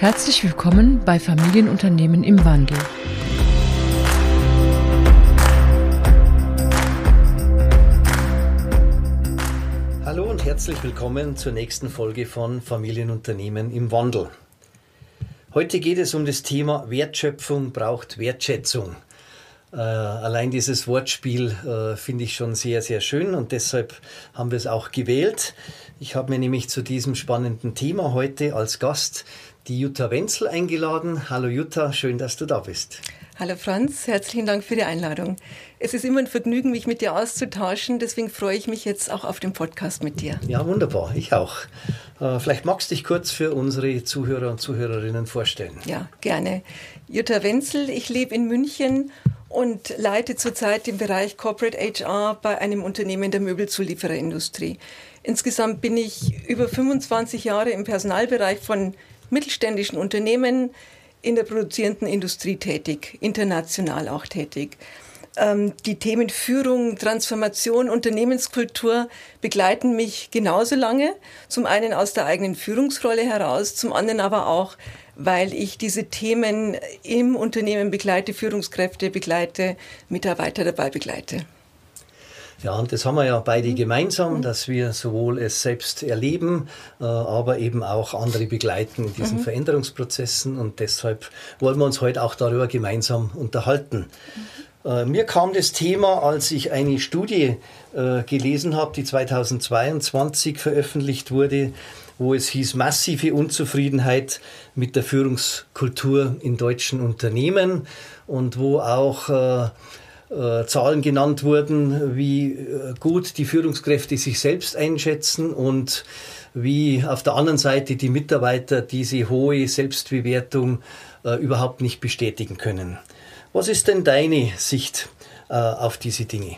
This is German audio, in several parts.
Herzlich willkommen bei Familienunternehmen im Wandel. Hallo und herzlich willkommen zur nächsten Folge von Familienunternehmen im Wandel. Heute geht es um das Thema Wertschöpfung braucht Wertschätzung. Äh, allein dieses Wortspiel äh, finde ich schon sehr, sehr schön und deshalb haben wir es auch gewählt. Ich habe mir nämlich zu diesem spannenden Thema heute als Gast die Jutta Wenzel eingeladen. Hallo Jutta, schön, dass du da bist. Hallo Franz, herzlichen Dank für die Einladung. Es ist immer ein Vergnügen, mich mit dir auszutauschen, deswegen freue ich mich jetzt auch auf den Podcast mit dir. Ja, wunderbar, ich auch. Äh, vielleicht magst du dich kurz für unsere Zuhörer und Zuhörerinnen vorstellen. Ja, gerne. Jutta Wenzel, ich lebe in München und leite zurzeit den Bereich Corporate HR bei einem Unternehmen der Möbelzuliefererindustrie. Insgesamt bin ich über 25 Jahre im Personalbereich von mittelständischen Unternehmen in der produzierenden Industrie tätig, international auch tätig. Ähm, die Themen Führung, Transformation, Unternehmenskultur begleiten mich genauso lange. Zum einen aus der eigenen Führungsrolle heraus, zum anderen aber auch, weil ich diese Themen im Unternehmen begleite, Führungskräfte begleite, Mitarbeiter dabei begleite. Ja, und das haben wir ja beide gemeinsam, dass wir sowohl es selbst erleben, äh, aber eben auch andere begleiten in diesen mhm. Veränderungsprozessen. Und deshalb wollen wir uns heute auch darüber gemeinsam unterhalten. Mhm. Äh, mir kam das Thema, als ich eine Studie äh, gelesen habe, die 2022 veröffentlicht wurde, wo es hieß massive Unzufriedenheit mit der Führungskultur in deutschen Unternehmen und wo auch äh, äh, Zahlen genannt wurden, wie äh, gut die Führungskräfte sich selbst einschätzen und wie auf der anderen Seite die Mitarbeiter diese hohe Selbstbewertung äh, überhaupt nicht bestätigen können. Was ist denn deine Sicht äh, auf diese Dinge?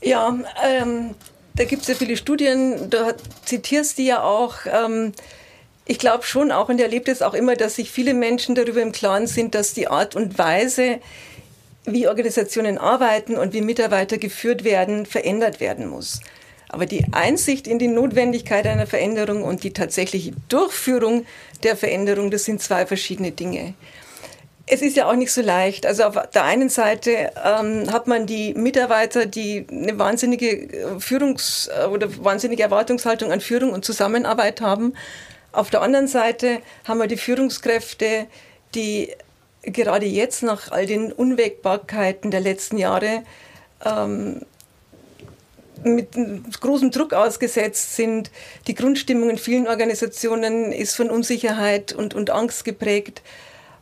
Ja, ähm, da gibt es ja viele Studien, du zitierst die ja auch. Ähm, ich glaube schon auch und erlebt es auch immer, dass sich viele Menschen darüber im Klaren sind, dass die Art und Weise, wie Organisationen arbeiten und wie Mitarbeiter geführt werden, verändert werden muss. Aber die Einsicht in die Notwendigkeit einer Veränderung und die tatsächliche Durchführung der Veränderung, das sind zwei verschiedene Dinge. Es ist ja auch nicht so leicht. Also auf der einen Seite ähm, hat man die Mitarbeiter, die eine wahnsinnige äh, Führungs- äh, oder wahnsinnige Erwartungshaltung an Führung und Zusammenarbeit haben. Auf der anderen Seite haben wir die Führungskräfte, die gerade jetzt nach all den Unwägbarkeiten der letzten Jahre ähm, mit großem Druck ausgesetzt sind. Die Grundstimmung in vielen Organisationen ist von Unsicherheit und, und Angst geprägt.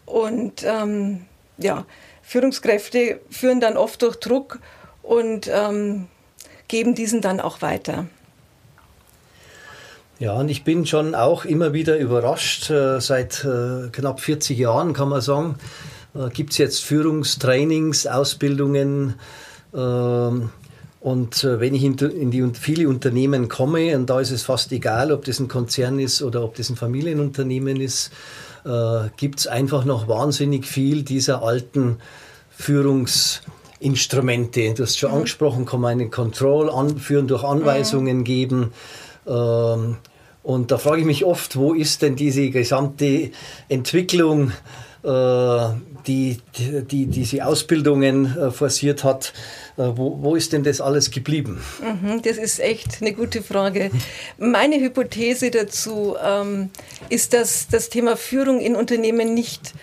Und ähm, ja, Führungskräfte führen dann oft durch Druck und ähm, geben diesen dann auch weiter. Ja, und ich bin schon auch immer wieder überrascht. Äh, seit äh, knapp 40 Jahren kann man sagen, äh, gibt es jetzt Führungstrainings, Ausbildungen. Ähm, und wenn ich in die viele Unternehmen komme, und da ist es fast egal, ob das ein Konzern ist oder ob das ein Familienunternehmen ist, gibt es einfach noch wahnsinnig viel dieser alten Führungsinstrumente. Du hast schon mhm. angesprochen, kann man einen Control anführen, durch Anweisungen mhm. geben. Ähm, und da frage ich mich oft, wo ist denn diese gesamte Entwicklung, äh, die, die, die diese Ausbildungen äh, forciert hat? Äh, wo, wo ist denn das alles geblieben? Mhm, das ist echt eine gute Frage. Meine Hypothese dazu ähm, ist, dass das Thema Führung in Unternehmen nicht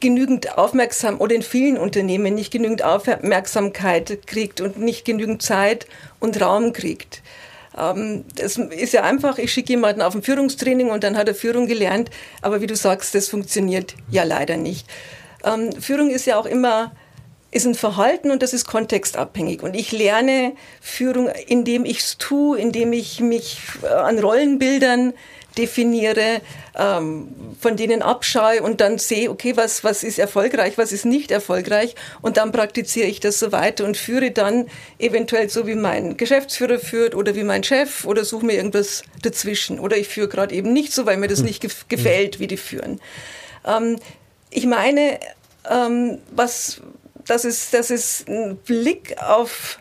genügend Aufmerksamkeit oder in vielen Unternehmen nicht genügend Aufmerksamkeit kriegt und nicht genügend Zeit und Raum kriegt. Ähm, das ist ja einfach, ich schicke jemanden auf ein Führungstraining und dann hat er Führung gelernt. Aber wie du sagst, das funktioniert ja leider nicht. Ähm, Führung ist ja auch immer ist ein Verhalten und das ist kontextabhängig. Und ich lerne Führung, indem ich es tue, indem ich mich äh, an Rollenbildern definiere, ähm, von denen abschaue und dann sehe, okay, was, was ist erfolgreich, was ist nicht erfolgreich und dann praktiziere ich das so weiter und führe dann eventuell so wie mein Geschäftsführer führt oder wie mein Chef oder suche mir irgendwas dazwischen oder ich führe gerade eben nicht so, weil mir das hm. nicht gef gefällt, wie die führen. Ähm, ich meine, ähm, was, das ist, das ist ein Blick auf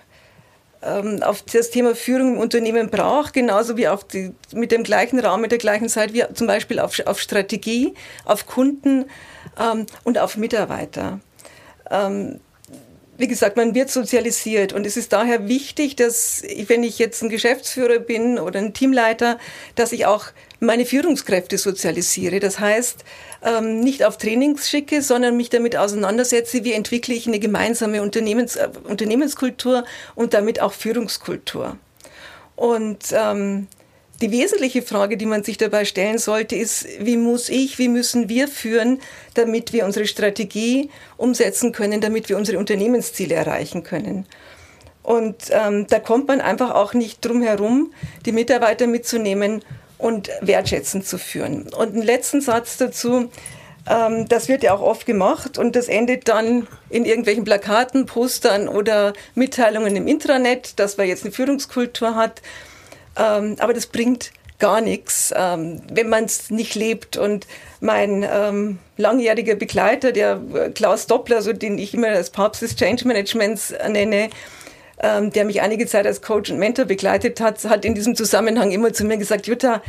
auf das Thema Führung im Unternehmen braucht, genauso wie auf die, mit dem gleichen Raum, mit der gleichen Zeit, wie zum Beispiel auf, auf Strategie, auf Kunden ähm, und auf Mitarbeiter. Ähm, wie gesagt, man wird sozialisiert und es ist daher wichtig, dass wenn ich jetzt ein Geschäftsführer bin oder ein Teamleiter, dass ich auch meine Führungskräfte sozialisiere. Das heißt, ähm, nicht auf Trainings schicke, sondern mich damit auseinandersetze, wie entwickle ich eine gemeinsame Unternehmens, äh, Unternehmenskultur und damit auch Führungskultur. Und ähm, die wesentliche Frage, die man sich dabei stellen sollte, ist, wie muss ich, wie müssen wir führen, damit wir unsere Strategie umsetzen können, damit wir unsere Unternehmensziele erreichen können. Und ähm, da kommt man einfach auch nicht drum herum, die Mitarbeiter mitzunehmen und wertschätzend zu führen. Und einen letzten Satz dazu. Ähm, das wird ja auch oft gemacht und das endet dann in irgendwelchen Plakaten, Postern oder Mitteilungen im Intranet, dass man jetzt eine Führungskultur hat. Ähm, aber das bringt gar nichts, ähm, wenn man es nicht lebt. Und mein ähm, langjähriger Begleiter, der äh, Klaus Doppler, so den ich immer als Papst des Change Managements nenne, ähm, der mich einige Zeit als Coach und Mentor begleitet hat, hat in diesem Zusammenhang immer zu mir gesagt, Jutta,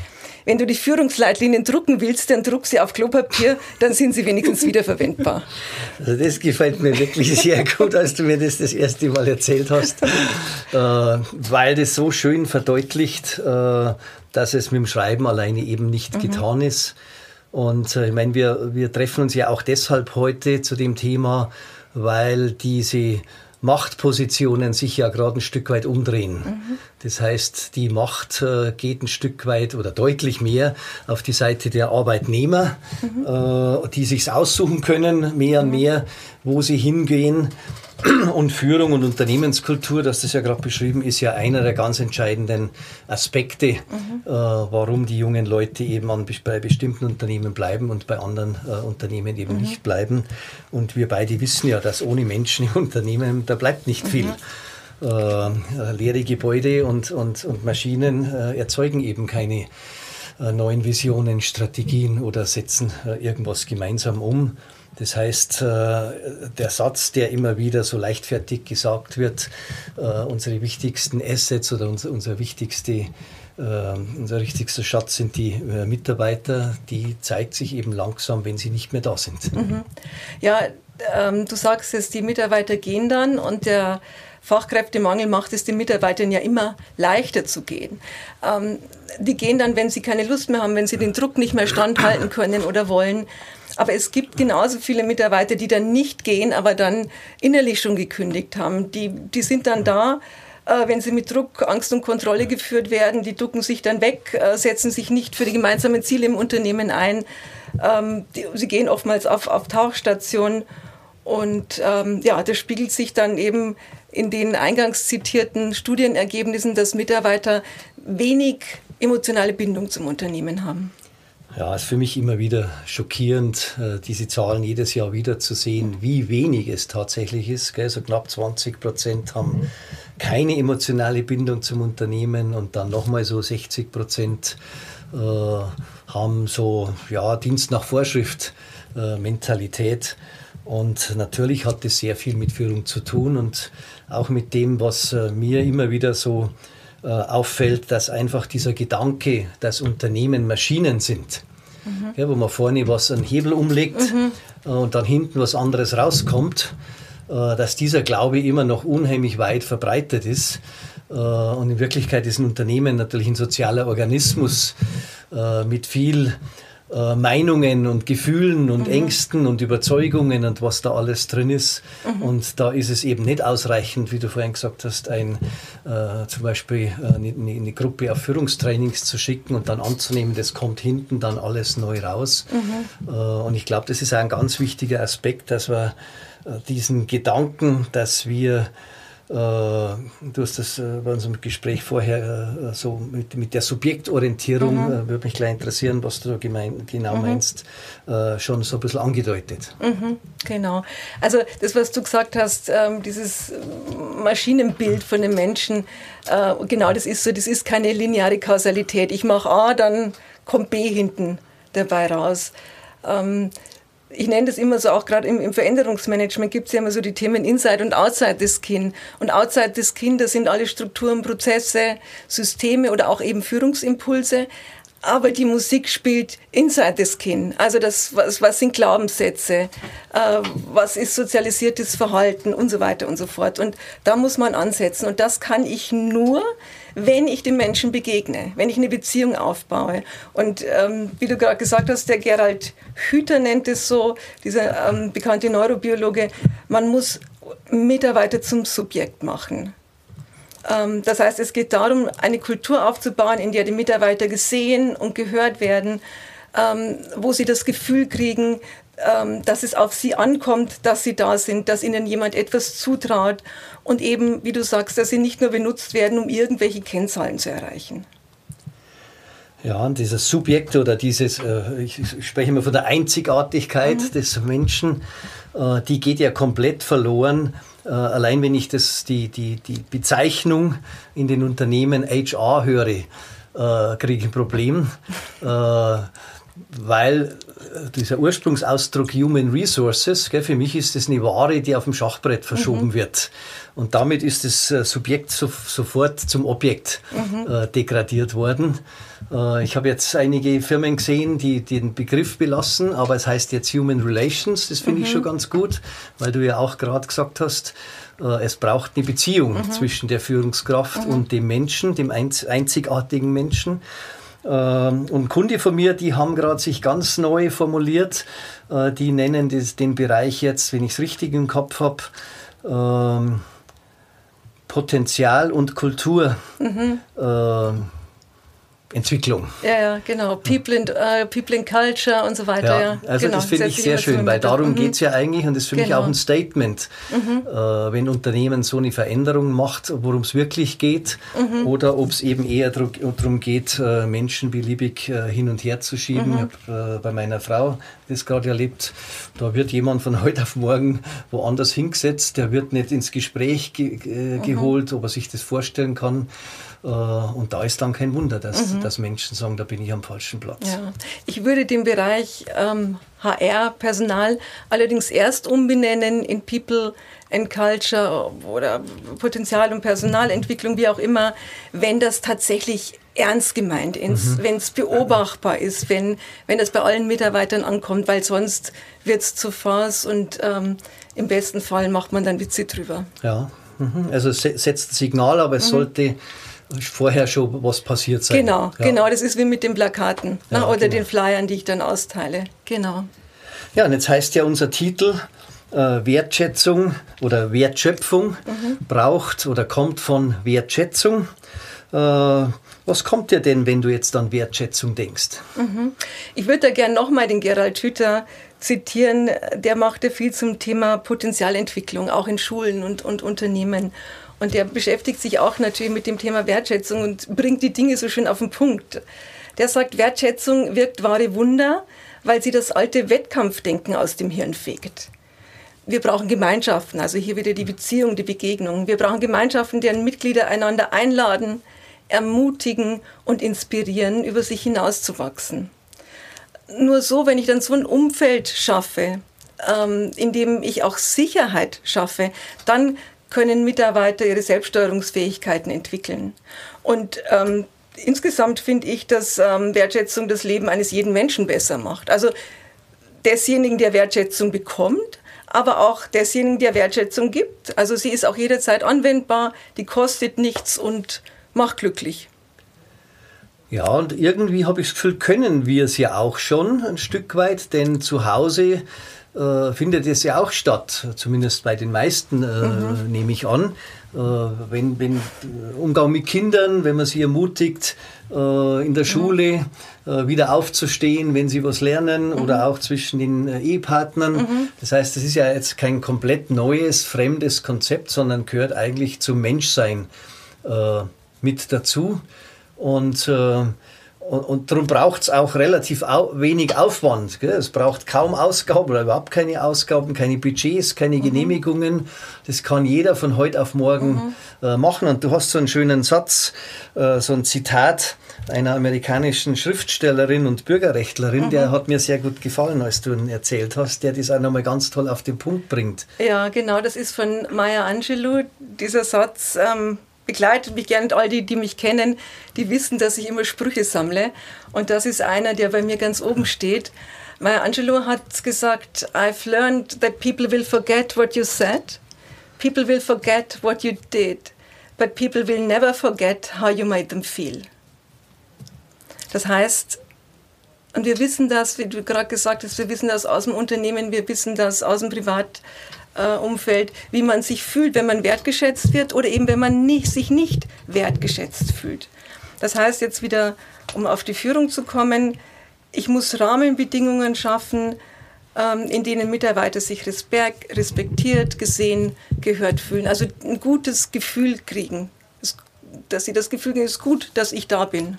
wenn du die Führungsleitlinien drucken willst, dann druck sie auf Klopapier, dann sind sie wenigstens wiederverwendbar. Also das gefällt mir wirklich sehr gut, als du mir das das erste Mal erzählt hast, äh, weil das so schön verdeutlicht, äh, dass es mit dem Schreiben alleine eben nicht mhm. getan ist. Und äh, ich meine, wir, wir treffen uns ja auch deshalb heute zu dem Thema, weil diese Machtpositionen sich ja gerade ein Stück weit umdrehen. Mhm. Das heißt, die Macht äh, geht ein Stück weit oder deutlich mehr auf die Seite der Arbeitnehmer, mhm. äh, die sich's aussuchen können, mehr und mhm. mehr, wo sie hingehen. Und Führung und Unternehmenskultur, das ist ja gerade beschrieben, ist ja einer der ganz entscheidenden Aspekte, mhm. äh, warum die jungen Leute eben an, bei bestimmten Unternehmen bleiben und bei anderen äh, Unternehmen eben mhm. nicht bleiben. Und wir beide wissen ja, dass ohne Menschen im Unternehmen, da bleibt nicht viel. Mhm. Äh, leere Gebäude und, und, und Maschinen äh, erzeugen eben keine äh, neuen Visionen, Strategien oder setzen äh, irgendwas gemeinsam um. Das heißt, äh, der Satz, der immer wieder so leichtfertig gesagt wird, äh, unsere wichtigsten Assets oder unser, wichtigste äh, unser wichtigster Schatz sind die Mitarbeiter, die zeigt sich eben langsam, wenn sie nicht mehr da sind. Mhm. Ja, ähm, du sagst es, die Mitarbeiter gehen dann und der Fachkräftemangel macht es den Mitarbeitern ja immer leichter zu gehen. Ähm, die gehen dann, wenn sie keine Lust mehr haben, wenn sie den Druck nicht mehr standhalten können oder wollen. Aber es gibt genauso viele Mitarbeiter, die dann nicht gehen, aber dann innerlich schon gekündigt haben. Die, die sind dann da, äh, wenn sie mit Druck, Angst und Kontrolle geführt werden. Die ducken sich dann weg, äh, setzen sich nicht für die gemeinsamen Ziele im Unternehmen ein. Ähm, sie gehen oftmals auf, auf Tauchstationen. Und ähm, ja, das spiegelt sich dann eben in den eingangs zitierten Studienergebnissen, dass Mitarbeiter wenig emotionale Bindung zum Unternehmen haben. Ja, es ist für mich immer wieder schockierend, äh, diese Zahlen jedes Jahr wieder zu sehen, wie wenig es tatsächlich ist. Gell? So knapp 20 Prozent haben keine emotionale Bindung zum Unternehmen und dann nochmal so 60 Prozent äh, haben so ja, Dienst nach Vorschrift äh, Mentalität. Und natürlich hat das sehr viel mit Führung zu tun und auch mit dem, was äh, mir immer wieder so äh, auffällt, dass einfach dieser Gedanke, dass Unternehmen Maschinen sind, mhm. ja, wo man vorne was an Hebel umlegt mhm. Äh, und dann hinten was anderes rauskommt, äh, dass dieser Glaube immer noch unheimlich weit verbreitet ist. Und in Wirklichkeit ist ein Unternehmen natürlich ein sozialer Organismus mit viel äh, Meinungen und Gefühlen und mhm. Ängsten und Überzeugungen und was da alles drin ist. Mhm. Und da ist es eben nicht ausreichend, wie du vorhin gesagt hast, ein, äh, zum Beispiel äh, eine, eine, Gruppe auf Führungstrainings zu schicken und dann anzunehmen, das kommt hinten dann alles neu raus. Mhm. Äh, und ich glaube, das ist ein ganz wichtiger Aspekt, dass wir äh, diesen Gedanken, dass wir du hast das äh, bei unserem Gespräch vorher äh, so mit, mit der Subjektorientierung, mhm. würde mich gleich interessieren, was du gemein, genau mhm. meinst, schon so ein bisschen angedeutet. Mhm, genau. Also das, was du gesagt hast, ähm, dieses Maschinenbild von den Menschen, genau das ist so, das ist keine lineare Kausalität. Ich mache A, dann kommt B hinten dabei raus. Ich nenne das immer so, auch gerade im, im Veränderungsmanagement gibt es ja immer so die Themen Inside und Outside the Skin. Und Outside the Skin, das sind alle Strukturen, Prozesse, Systeme oder auch eben Führungsimpulse. Aber die Musik spielt inside the skin. Also das, was, was sind Glaubenssätze, äh, was ist sozialisiertes Verhalten und so weiter und so fort. Und da muss man ansetzen. Und das kann ich nur, wenn ich den Menschen begegne, wenn ich eine Beziehung aufbaue. Und ähm, wie du gerade gesagt hast, der Gerald Hüther nennt es so, dieser ähm, bekannte Neurobiologe, man muss Mitarbeiter zum Subjekt machen. Ähm, das heißt, es geht darum, eine Kultur aufzubauen, in der die Mitarbeiter gesehen und gehört werden, ähm, wo sie das Gefühl kriegen, ähm, dass es auf sie ankommt, dass sie da sind, dass ihnen jemand etwas zutraut und eben, wie du sagst, dass sie nicht nur benutzt werden, um irgendwelche Kennzahlen zu erreichen. Ja, und dieses Subjekt oder dieses, äh, ich spreche immer von der Einzigartigkeit mhm. des Menschen, äh, die geht ja komplett verloren. Äh, allein wenn ich das, die, die, die Bezeichnung in den Unternehmen HR höre, kriege ich ein Problem, weil dieser Ursprungsausdruck Human Resources, gell, für mich ist das eine Ware, die auf dem Schachbrett verschoben mhm. wird. Und damit ist das äh, Subjekt so, sofort zum Objekt mhm. äh, degradiert worden. Äh, ich habe jetzt einige Firmen gesehen, die, die, den Begriff belassen, aber es heißt jetzt Human Relations. Das finde mhm. ich schon ganz gut, weil du ja auch gerade gesagt hast, äh, es braucht eine Beziehung mhm. zwischen der Führungskraft mhm. und dem Menschen, dem einzigartigen Menschen. Ähm, und Kunde von mir, die haben gerade sich ganz neu formuliert. Äh, die nennen das, den Bereich jetzt, wenn ich es richtig im Kopf habe, ähm, Potenzial und Kultur. Mhm. Ähm, Entwicklung. Ja, ja, genau. People in, uh, People in Culture und so weiter. Ja, ja. also genau. das finde ich sehr schön, weil darum mhm. geht es ja eigentlich und das ist für genau. mich auch ein Statement, mhm. äh, wenn Unternehmen so eine Veränderung macht, worum es wirklich geht mhm. oder ob es eben eher darum geht, äh, Menschen beliebig äh, hin und her zu schieben. Mhm. Ich habe äh, bei meiner Frau das gerade erlebt, da wird jemand von heute auf morgen woanders hingesetzt, der wird nicht ins Gespräch ge äh, mhm. geholt, ob er sich das vorstellen kann. Äh, und da ist dann kein Wunder, dass, mhm. dass Menschen sagen, da bin ich am falschen Platz. Ja. Ich würde den Bereich ähm, HR, Personal allerdings erst umbenennen in People and Culture oder Potenzial- und Personalentwicklung, wie auch immer, wenn das tatsächlich ernst gemeint ist, mhm. wenn es beobachtbar ist, wenn, wenn das bei allen Mitarbeitern ankommt, weil sonst wird es zu Farce und ähm, im besten Fall macht man dann Witze drüber. Ja, mhm. also es setzt ein Signal, aber es mhm. sollte vorher schon was passiert sein. Genau, ja. genau, das ist wie mit den Plakaten ja, ne, oder genau. den Flyern, die ich dann austeile. Genau. Ja, und jetzt heißt ja unser Titel äh, Wertschätzung oder Wertschöpfung mhm. braucht oder kommt von Wertschätzung. Äh, was kommt dir denn, wenn du jetzt an Wertschätzung denkst? Mhm. Ich würde da gerne nochmal den Gerald Hüther zitieren. Der machte viel zum Thema Potenzialentwicklung, auch in Schulen und, und Unternehmen. Und der beschäftigt sich auch natürlich mit dem Thema Wertschätzung und bringt die Dinge so schön auf den Punkt. Der sagt, Wertschätzung wirkt wahre Wunder, weil sie das alte Wettkampfdenken aus dem Hirn fegt. Wir brauchen Gemeinschaften, also hier wieder die Beziehung, die Begegnung. Wir brauchen Gemeinschaften, deren Mitglieder einander einladen, ermutigen und inspirieren, über sich hinauszuwachsen. Nur so, wenn ich dann so ein Umfeld schaffe, ähm, in dem ich auch Sicherheit schaffe, dann können Mitarbeiter ihre Selbststeuerungsfähigkeiten entwickeln. Und ähm, insgesamt finde ich, dass ähm, Wertschätzung das Leben eines jeden Menschen besser macht. Also desjenigen, der Wertschätzung bekommt, aber auch desjenigen, der Wertschätzung gibt. Also sie ist auch jederzeit anwendbar, die kostet nichts und macht glücklich. Ja, und irgendwie habe ich das Gefühl, können wir es ja auch schon ein Stück weit, denn zu Hause äh, findet es ja auch statt, zumindest bei den meisten, äh, mhm. nehme ich an. Äh, wenn, wenn äh, Umgang mit Kindern, wenn man sie ermutigt, äh, in der Schule mhm. wieder aufzustehen, wenn sie was lernen mhm. oder auch zwischen den Ehepartnern. Mhm. Das heißt, das ist ja jetzt kein komplett neues, fremdes Konzept, sondern gehört eigentlich zum Menschsein mit dazu. Und und, und darum braucht es auch relativ au wenig Aufwand. Gell? Es braucht kaum Ausgaben oder überhaupt keine Ausgaben, keine Budgets, keine mhm. Genehmigungen. Das kann jeder von heute auf morgen mhm. äh, machen. Und du hast so einen schönen Satz, äh, so ein Zitat einer amerikanischen Schriftstellerin und Bürgerrechtlerin, mhm. der hat mir sehr gut gefallen, als du ihn erzählt hast, der das auch nochmal ganz toll auf den Punkt bringt. Ja, genau, das ist von Maya Angelou. Dieser Satz ähm, begleitet mich gerne und all die, die mich kennen, die wissen, dass ich immer Sprüche sammle. Und das ist einer, der bei mir ganz oben steht. Maya Angelou hat gesagt, I've learned that people will forget what you said, people will forget what you did, but people will never forget how you made them feel. Das heißt, und wir wissen das, wie du gerade gesagt hast, wir wissen das aus dem Unternehmen, wir wissen das aus dem Privatumfeld, wie man sich fühlt, wenn man wertgeschätzt wird oder eben wenn man nicht, sich nicht wertgeschätzt fühlt. Das heißt jetzt wieder, um auf die Führung zu kommen, ich muss Rahmenbedingungen schaffen, ähm, in denen Mitarbeiter sich respektiert, gesehen, gehört fühlen. Also ein gutes Gefühl kriegen, dass sie das Gefühl kriegen, es ist gut, dass ich da bin.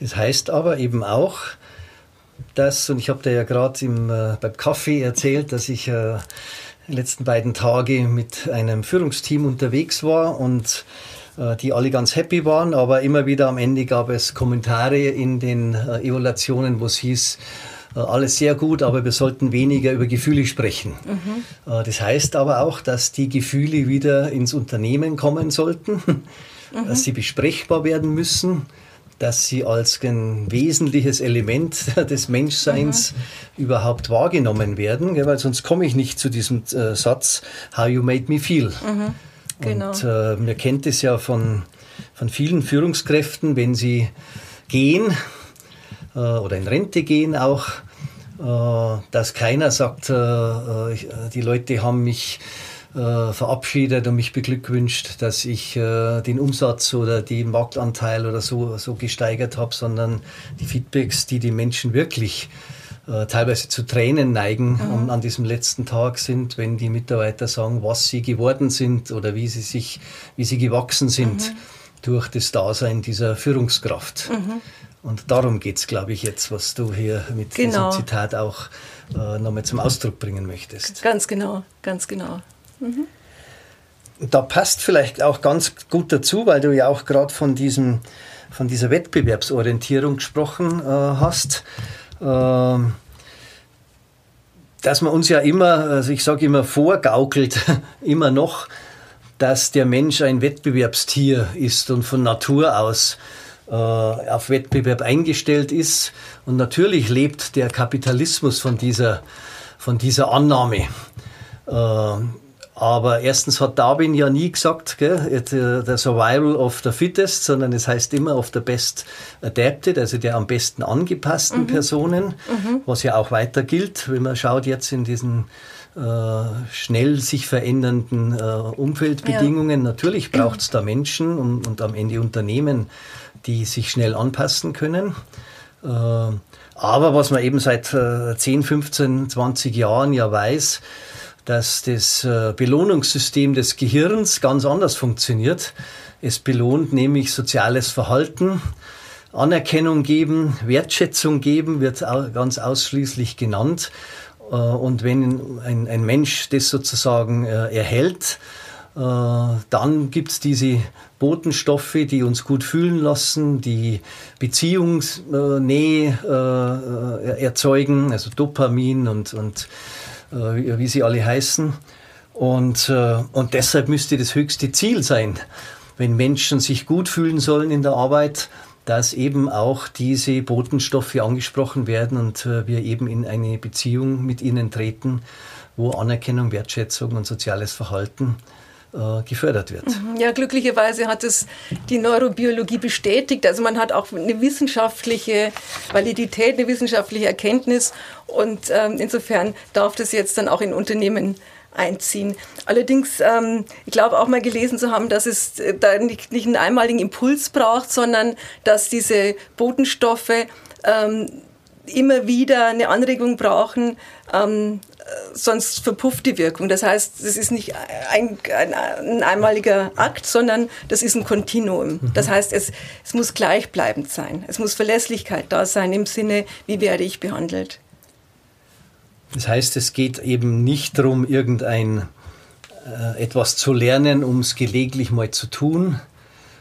Das heißt aber eben auch, dass, und ich habe dir ja gerade äh, beim Kaffee erzählt, dass ich äh, die letzten beiden Tage mit einem Führungsteam unterwegs war und äh, die alle ganz happy waren, aber immer wieder am Ende gab es Kommentare in den äh, Evaluationen, wo es hieß, äh, alles sehr gut, aber wir sollten weniger über Gefühle sprechen. Mhm. Das heißt aber auch, dass die Gefühle wieder ins Unternehmen kommen sollten, mhm. dass sie besprechbar werden müssen, dass sie als ein wesentliches Element des Menschseins mhm. überhaupt wahrgenommen werden, weil sonst komme ich nicht zu diesem Satz, How you made me feel. Mhm. Genau. Und äh, man kennt es ja von, von vielen Führungskräften, wenn sie gehen äh, oder in Rente gehen auch, äh, dass keiner sagt, äh, äh, die Leute haben mich äh, verabschiedet und mich beglückwünscht, dass ich den Umsatz oder den Marktanteil oder so, so gesteigert habe, sondern die Feedbacks, die die Menschen wirklich äh, teilweise zu Tränen neigen mhm. an diesem letzten Tag sind, wenn die Mitarbeiter sagen, was sie geworden sind oder wie sie sich, wie sie gewachsen sind mhm. durch das Dasein dieser Führungskraft. Mhm. Und darum geht es, glaube ich, jetzt, was du hier mit genau. diesem Zitat auch äh, nochmal zum Ausdruck bringen möchtest. Ganz genau, ganz genau. Mhm. Da passt vielleicht auch ganz gut dazu, weil du ja auch gerade von, von dieser Wettbewerbsorientierung gesprochen äh, hast. Ähm, dass man uns ja immer, also ich sage immer, vorgaukelt, immer noch, dass der Mensch ein Wettbewerbstier ist und von Natur aus äh, auf Wettbewerb eingestellt ist. Und natürlich lebt der Kapitalismus von dieser, von dieser Annahme. Äh, aber erstens hat Darwin ja nie gesagt, gell, äh, der Survival of the Fittest, sondern es heißt immer of the best adapted, also der am besten angepassten mhm. Personen, mhm. was ja auch weiter gilt, wenn man schaut jetzt in diesen äh, schnell sich verändernden äh, Umfeldbedingungen. Ja. Natürlich braucht es da Menschen und, und, am Ende Unternehmen, die sich schnell anpassen können. Äh, aber was man eben seit 10, 15, 20 Jahren ja weiß, dass das äh, Belohnungssystem des Gehirns ganz anders funktioniert. Es belohnt nämlich soziales Verhalten, Anerkennung geben, Wertschätzung geben, wird ganz ausschließlich genannt. Äh, und wenn ein, ein Mensch das sozusagen äh, erhält, dann gibt es diese Botenstoffe, die uns gut fühlen lassen, die Beziehungsnähe erzeugen, also Dopamin und, und äh, wie sie alle heißen. Und, äh, und deshalb müsste das höchste Ziel sein, wenn Menschen sich gut fühlen sollen in der Arbeit, dass eben auch diese Botenstoffe angesprochen werden und äh, wir eben in eine Beziehung mit ihnen treten, wo Anerkennung, Wertschätzung und soziales Verhalten gefördert wird. Mhm. Ja, glücklicherweise hat es die Neurobiologie bestätigt. Also man hat auch eine wissenschaftliche Validität, eine wissenschaftliche Erkenntnis und ähm, insofern darf das jetzt dann auch in Unternehmen einziehen. Allerdings, ähm, ich glaube auch mal gelesen zu haben, dass es äh, da nicht, nicht einen einmaligen Impuls braucht, sondern dass diese Botenstoffe ähm, immer wieder eine Anregung brauchen, ähm, sonst verpufft die Wirkung. Das heißt, es ist nicht ein, ein, ein, einmaliger Akt, sondern das ist ein Kontinuum. Mhm. Das heißt, es, es muss gleichbleibend sein. Es muss Verlässlichkeit da sein im Sinne, wie werde ich behandelt. Das heißt, es geht eben nicht darum, irgendein äh, etwas zu lernen, um es gelegentlich mal zu tun,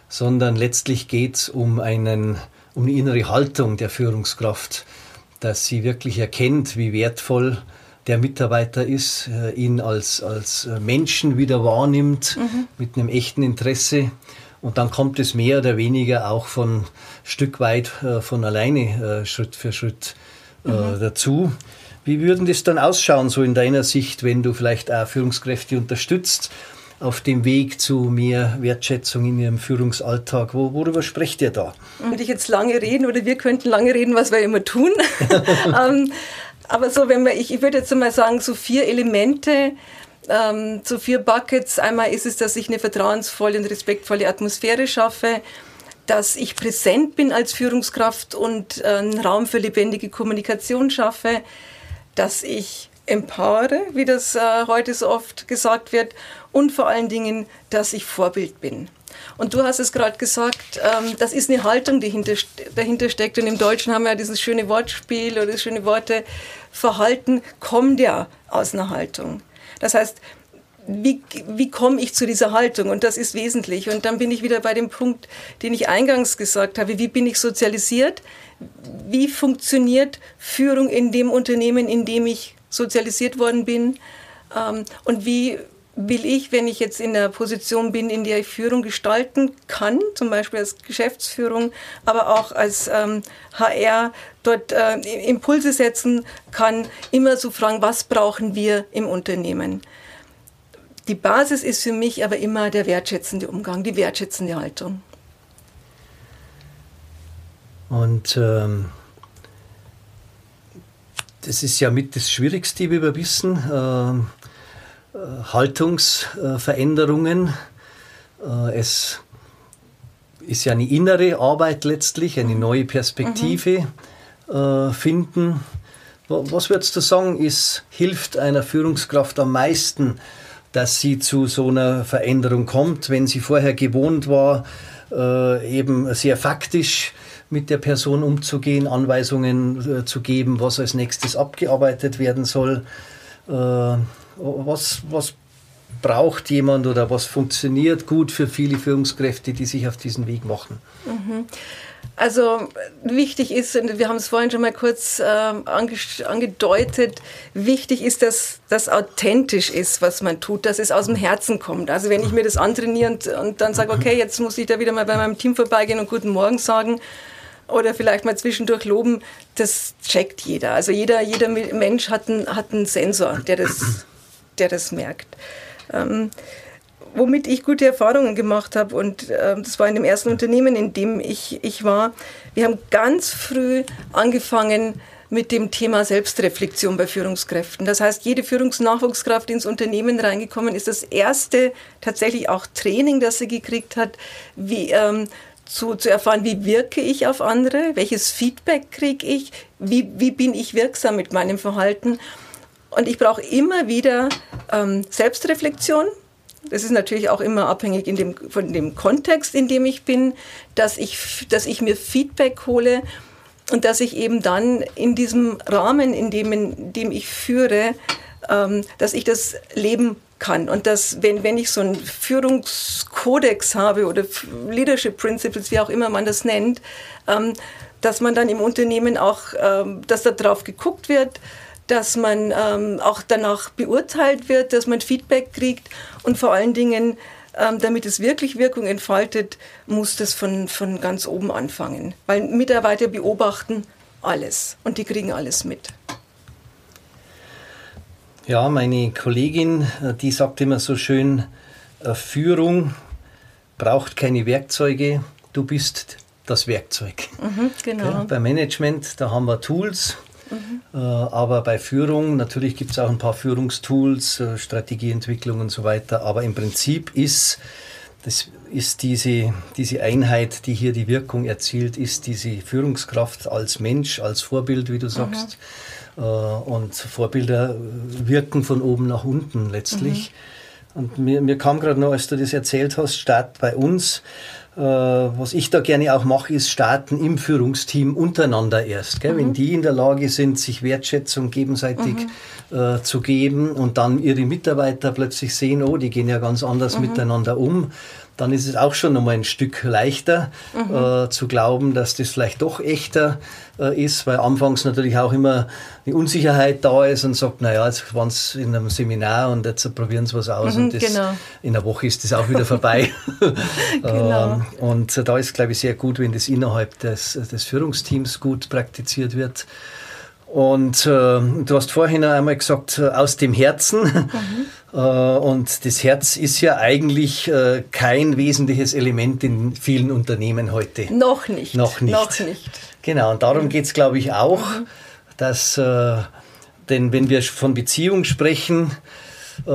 sondern letztlich geht es um, einen, um die innere Haltung der Führungskraft, dass sie wirklich erkennt, wie wertvoll der Mitarbeiter ist, äh, ihn als, als Menschen wieder wahrnimmt, mhm. mit einem echten Interesse. Und dann kommt es mehr oder weniger auch von Stück weit äh, von alleine äh, Schritt für Schritt mhm. dazu. Wie würden das dann ausschauen, so in deiner Sicht, wenn du vielleicht auch Führungskräfte unterstützt auf dem Weg zu mehr Wertschätzung in ihrem Führungsalltag? Wo, worüber sprecht ihr da? Würde ich jetzt lange reden oder wir könnten lange reden, was wir immer tun. aber so, wenn wir, ich, ich würde jetzt mal sagen, so vier Elemente, ähm, so vier Buckets. Einmal ist es, dass ich eine vertrauensvolle und respektvolle Atmosphäre schaffe dass ich präsent bin als Führungskraft und äh, einen Raum für lebendige Kommunikation schaffe, dass ich empowere, wie das äh, heute so oft gesagt wird, und vor allen Dingen, dass ich Vorbild bin. Und du hast es gerade gesagt, ähm, das ist eine Haltung, die hinter, dahinter steckt. Und im Deutschen haben wir ja dieses schöne Wortspiel oder schöne Worte. Verhalten kommt ja aus einer Haltung. Das heißt, wie, wie komme ich zu dieser Haltung? Und das ist wesentlich. Und dann bin ich wieder bei dem Punkt, den ich eingangs gesagt habe. Wie bin ich sozialisiert? Wie funktioniert Führung in dem Unternehmen, in dem ich sozialisiert worden bin? Ähm, und wie will ich, wenn ich jetzt in der Position bin, in der ich Führung gestalten kann, zum Beispiel als Geschäftsführung, aber auch als ähm, HR dort äh, Impulse setzen kann, immer so fragen, was brauchen wir im Unternehmen? Die Basis ist für mich aber immer der wertschätzende Umgang, die wertschätzende Haltung. Und ähm, das ist ja mit das Schwierigste, wie wir wissen. Haltungsveränderungen. Äh, es ist ja eine innere Arbeit letztlich, eine neue Perspektive mhm. äh, finden. Was würdest du sagen, ist, hilft einer Führungskraft am meisten, dass sie zu so einer Veränderung kommt, wenn sie vorher gewohnt war, äh, eben sehr faktisch mit der Person umzugehen, Anweisungen zu geben, was als nächstes abgearbeitet werden soll. Äh, was, was braucht jemand oder was funktioniert gut für viele Führungskräfte, die sich auf diesen Weg machen? Mhm. Also wichtig ist, und wir haben es vorhin schon mal kurz äh, angedeutet, wichtig ist, dass das authentisch ist, was man tut, dass es aus dem Herzen kommt. Also wenn ich mir das antrainiere und, und dann sage, okay, jetzt muss ich da wieder mal bei meinem Team vorbeigehen und guten Morgen sagen oder vielleicht mal zwischendurch loben, das checkt jeder. Also jeder, jeder Mensch hat einen, hat einen Sensor, der das, der das merkt. Ähm, womit ich gute Erfahrungen gemacht habe. Und äh, das war in dem ersten Unternehmen, in dem ich, ich war. Wir haben ganz früh angefangen mit dem Thema Selbstreflexion bei Führungskräften. Das heißt, jede Führungsnachwuchskraft, ins Unternehmen reingekommen ist, das erste tatsächlich auch Training, das sie gekriegt hat, wie, ähm, zu, zu erfahren, wie wirke ich auf andere, welches Feedback kriege ich, wie, wie bin ich wirksam mit meinem Verhalten. Und ich brauche immer wieder ähm, Selbstreflexion, das ist natürlich auch immer abhängig dem, von dem Kontext, in dem ich bin, dass ich, dass ich mir Feedback hole und dass ich eben dann in diesem Rahmen, in dem, in dem ich führe, ähm, dass ich das leben kann. Und dass, wenn, wenn ich so einen Führungskodex habe oder Leadership Principles, wie auch immer man das nennt, ähm, dass man dann im Unternehmen auch, ähm, dass da drauf geguckt wird, dass man ähm, auch danach beurteilt wird, dass man Feedback kriegt und vor allen Dingen, ähm, damit es wirklich Wirkung entfaltet, muss das von, von ganz oben anfangen. Weil Mitarbeiter beobachten alles und die kriegen alles mit. Ja, meine Kollegin, äh, die sagt immer so schön, äh, Führung braucht keine Werkzeuge, du bist das Werkzeug. Mhm, genau. Ja, beim Management, da haben wir Tools, Mhm. aber bei Führung, natürlich gibt es auch ein paar Führungstools, äh, Strategieentwicklung und so weiter, aber im Prinzip ist, das ist diese, diese Einheit, die hier die Wirkung erzielt, ist diese Führungskraft als Mensch, als Vorbild, wie du sagst. Mhm. Und Vorbilder wirken von oben nach unten letztlich. Mhm. Und mir, mir kam gerade noch, als du das erzählt hast, Start bei uns. Äh, was ich da gerne auch mache, ist starten im Führungsteam untereinander erst. Gell? Mhm. Wenn die in der Lage sind, sich Wertschätzung gegenseitig mhm. äh, zu geben und dann ihre Mitarbeiter plötzlich sehen, oh, die gehen ja ganz anders mhm. miteinander um, dann ist es auch schon nochmal ein Stück leichter mhm. äh, zu glauben, dass das vielleicht doch echter äh, ist, weil anfangs natürlich auch immer die Unsicherheit da ist und sagt, naja, jetzt waren sie in einem Seminar und jetzt probieren sie was aus mhm, und das, genau. in einer Woche ist das auch wieder vorbei. genau. ähm, und da ist, glaube ich, sehr gut, wenn das innerhalb des, des Führungsteams gut praktiziert wird. Und äh, du hast vorhin einmal gesagt, äh, aus dem Herzen. Mhm. Äh, und das Herz ist ja eigentlich äh, kein wesentliches Element in vielen Unternehmen heute. Noch nicht. Noch nicht. Noch nicht. Genau, und darum geht es, glaube ich, auch, mhm. dass, äh, denn wenn wir von Beziehung sprechen, äh,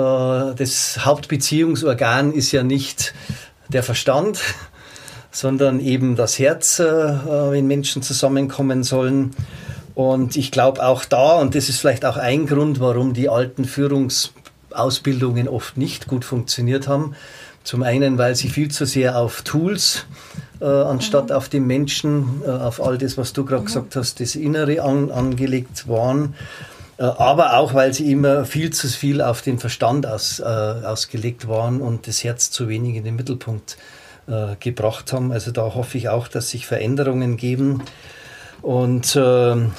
das Hauptbeziehungsorgan ist ja nicht der Verstand, sondern eben das Herz, wenn Menschen zusammenkommen sollen. Und ich glaube auch da, und das ist vielleicht auch ein Grund, warum die alten Führungsausbildungen oft nicht gut funktioniert haben. Zum einen, weil sie viel zu sehr auf Tools äh, anstatt mhm. auf den Menschen, äh, auf all das, was du gerade mhm. gesagt hast, das Innere an, angelegt waren. Äh, aber auch, weil sie immer viel zu viel auf den Verstand aus, äh, ausgelegt waren und das Herz zu wenig in den Mittelpunkt äh, gebracht haben. Also da hoffe ich auch, dass sich Veränderungen geben. Und ähm,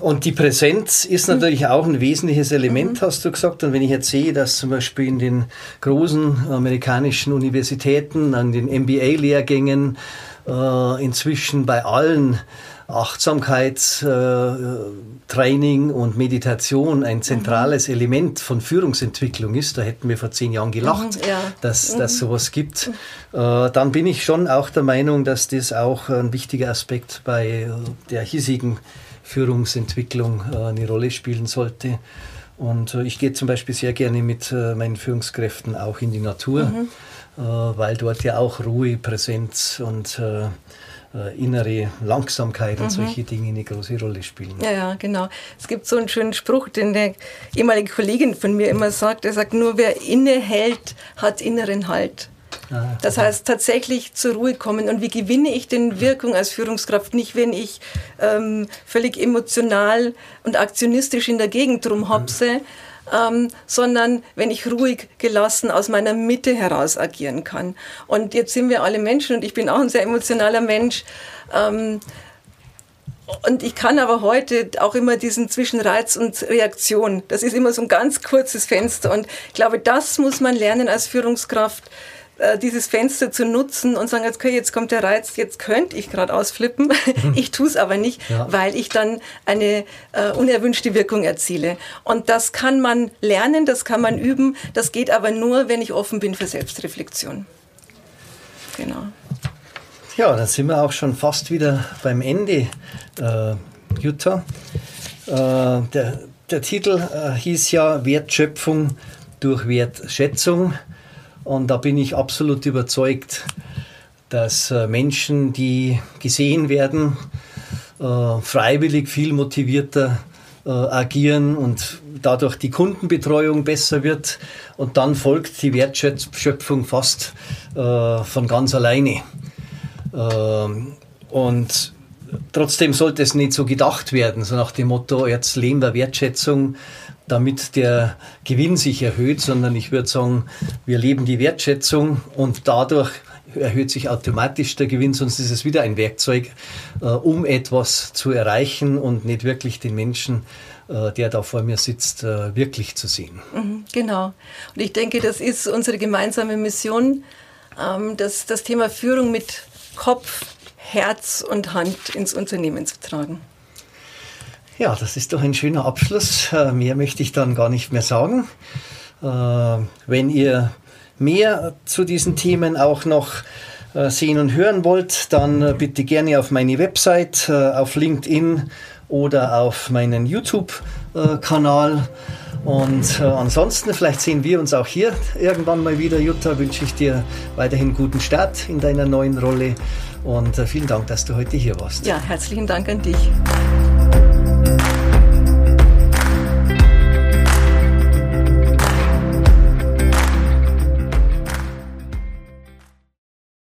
und die Präsenz ist natürlich auch ein wesentliches Element, mhm. hast du gesagt. Und wenn ich jetzt sehe, dass zum Beispiel in den großen amerikanischen Universitäten, an den MBA-Lehrgängen äh, inzwischen bei allen Achtsamkeitstraining äh, und Meditation ein zentrales mhm. Element von Führungsentwicklung ist, da hätten wir vor zehn Jahren gelacht, mhm, ja. dass, dass mhm. sowas gibt, äh, dann bin ich schon auch der Meinung, dass das auch ein wichtiger Aspekt bei der hiesigen Führungsentwicklung äh, eine Rolle spielen sollte. Und äh, ich gehe zum Beispiel sehr gerne mit äh, meinen Führungskräften auch in die Natur, mhm. weil dort ja auch Ruhe, Präsenz und innere Langsamkeit und mhm. solche Dinge eine große Rolle spielen. Ja, ja, genau. Es gibt so einen schönen Spruch, den der ehemalige Kollegin von mir immer sagt. Er sagt, nur wer innehält, hat inneren Halt. Das heißt, tatsächlich zur Ruhe kommen. Und wie gewinne ich denn Wirkung als Führungskraft? Nicht, wenn ich ähm, völlig emotional und aktionistisch in der Gegend rumhopse, ähm, sondern wenn ich ruhig gelassen aus meiner Mitte heraus agieren kann. Und jetzt sind wir alle Menschen und ich bin auch ein sehr emotionaler Mensch. Ähm, und ich kann aber heute auch immer diesen zwischen Reiz und Reaktion, das ist immer so ein ganz kurzes Fenster. Und ich glaube, das muss man lernen als Führungskraft, äh, dieses Fenster zu nutzen und sagen, okay, jetzt kommt der Reiz, jetzt könnte ich gerade ausflippen, ich tue es aber nicht, ja. weil ich dann eine äh, unerwünschte Wirkung erziele. Und das kann man lernen, das kann man üben, das geht aber nur, wenn ich offen bin für Selbstreflexion. Genau. Ja, dann sind wir auch schon fast wieder beim Ende, äh, Jutta. Äh, der, der Titel äh, hieß ja Wertschöpfung durch Wertschätzung. Und da bin ich absolut überzeugt, dass äh, Menschen, die gesehen werden, äh, freiwillig viel motivierter äh, agieren und dadurch die Kundenbetreuung besser wird und dann folgt die Wertschöpfung fast von ganz alleine. Ähm, und trotzdem sollte es nicht so gedacht werden, so nach dem Motto, jetzt leben wir Wertschätzung, damit der Gewinn sich erhöht, sondern ich würde sagen, wir leben die Wertschätzung und dadurch erhöht sich automatisch der Gewinn, sonst ist es wieder ein Werkzeug, äh, um etwas zu erreichen und nicht wirklich den Menschen, äh, der da vor mir sitzt, äh, wirklich zu sehen. Mhm, genau. Und ich denke, das ist unsere gemeinsame Mission, ähm, das, das Thema Führung mit Kopf, Herz und Hand ins Unternehmen zu tragen. Ja, das ist doch ein schöner Abschluss. Äh, mehr möchte ich dann gar nicht mehr sagen. Äh, wenn ihr mehr zu diesen Themen auch noch äh, sehen und hören wollt, dann bitte gerne auf meine Website, auf LinkedIn oder auf meinen YouTube-Kanal. Und ansonsten, vielleicht sehen wir uns auch hier irgendwann mal wieder. Jutta, wünsche ich dir weiterhin guten Start in deiner neuen Rolle und vielen Dank, dass du heute hier warst. Ja, herzlichen Dank an dich. Thank you.